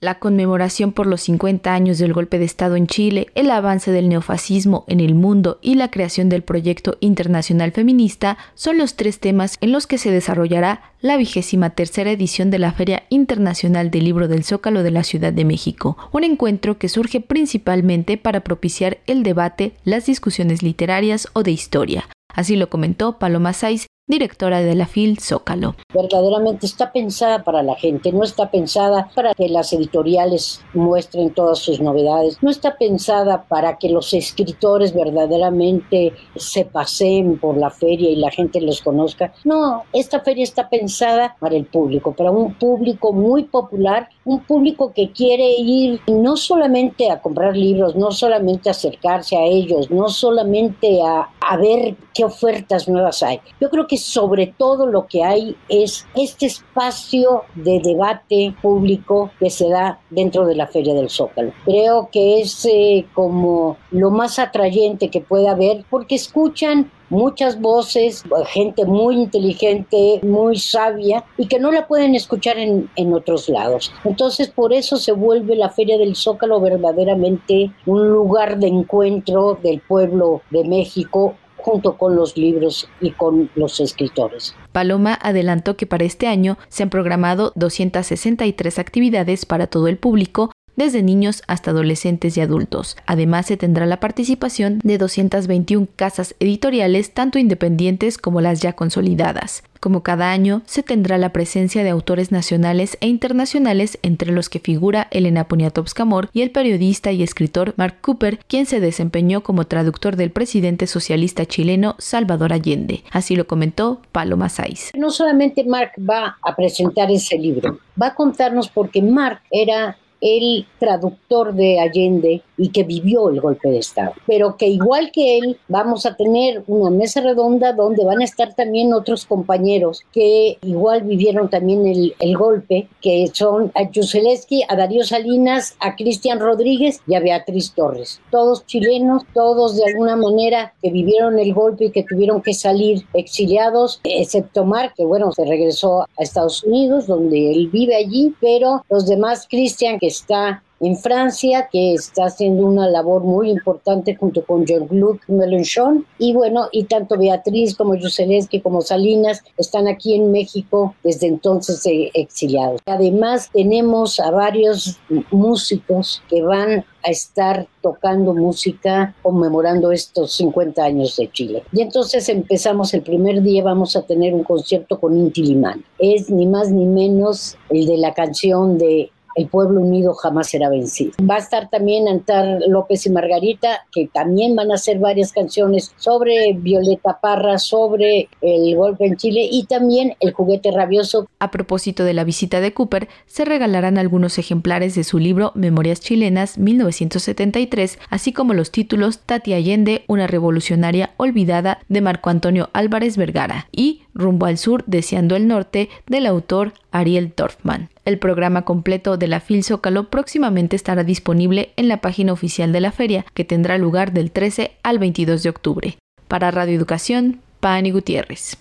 la conmemoración por los 50 años del golpe de Estado en Chile, el avance del neofascismo en el mundo y la creación del proyecto internacional feminista son los tres temas en los que se desarrollará la vigésima tercera edición de la Feria Internacional del Libro del Zócalo de la Ciudad de México, un encuentro que surge principalmente para propiciar el debate, las discusiones literarias o de historia. Así lo comentó Paloma Saiz, directora de la FIL Zócalo. Verdaderamente está pensada para la gente, no está pensada para que las editoriales muestren todas sus novedades, no está pensada para que los escritores verdaderamente se paseen por la feria y la gente los conozca. No, esta feria está pensada para el público, para un público muy popular, un público que quiere ir no solamente a comprar libros, no solamente acercarse a ellos, no solamente a, a ver qué ofertas nuevas hay. Yo creo que sobre todo lo que hay es este espacio de debate público que se da dentro de la Feria del Zócalo. Creo que es eh, como lo más atrayente que puede haber porque escuchan muchas voces, gente muy inteligente, muy sabia y que no la pueden escuchar en, en, otros lados. Entonces por eso se vuelve la Feria del Zócalo verdaderamente un lugar de encuentro del pueblo de México junto con los libros y con los escritores. Paloma adelantó que para este año se han programado 263 actividades para todo el público, desde niños hasta adolescentes y adultos. Además, se tendrá la participación de 221 casas editoriales, tanto independientes como las ya consolidadas. Como cada año, se tendrá la presencia de autores nacionales e internacionales, entre los que figura Elena Poniatowska-Mor y el periodista y escritor Mark Cooper, quien se desempeñó como traductor del presidente socialista chileno Salvador Allende. Así lo comentó Paloma Saiz. No solamente Mark va a presentar ese libro, va a contarnos porque Mark era el traductor de Allende y que vivió el golpe de Estado. Pero que igual que él, vamos a tener una mesa redonda donde van a estar también otros compañeros que igual vivieron también el, el golpe, que son a Yuseleski, a Darío Salinas, a Cristian Rodríguez y a Beatriz Torres. Todos chilenos, todos de alguna manera que vivieron el golpe y que tuvieron que salir exiliados, excepto Mark, que bueno, se regresó a Estados Unidos, donde él vive allí, pero los demás, Cristian, que está en Francia, que está haciendo una labor muy importante junto con Jean-Luc Mélenchon. Y bueno, y tanto Beatriz como Yuselensky como Salinas están aquí en México desde entonces exiliados. Además, tenemos a varios músicos que van a estar tocando música conmemorando estos 50 años de Chile. Y entonces empezamos el primer día, vamos a tener un concierto con Inti Limán. Es ni más ni menos el de la canción de el pueblo unido jamás será vencido. Va a estar también Antar López y Margarita, que también van a hacer varias canciones sobre Violeta Parra, sobre el golpe en Chile y también el juguete rabioso. A propósito de la visita de Cooper, se regalarán algunos ejemplares de su libro Memorias Chilenas 1973, así como los títulos Tati Allende, una revolucionaria olvidada de Marco Antonio Álvarez Vergara y Rumbo al Sur, Deseando el Norte, del autor Ariel Dorfman. El programa completo de la FIL Zócalo próximamente estará disponible en la página oficial de la feria, que tendrá lugar del 13 al 22 de octubre. Para Radio Educación, Pani Gutiérrez.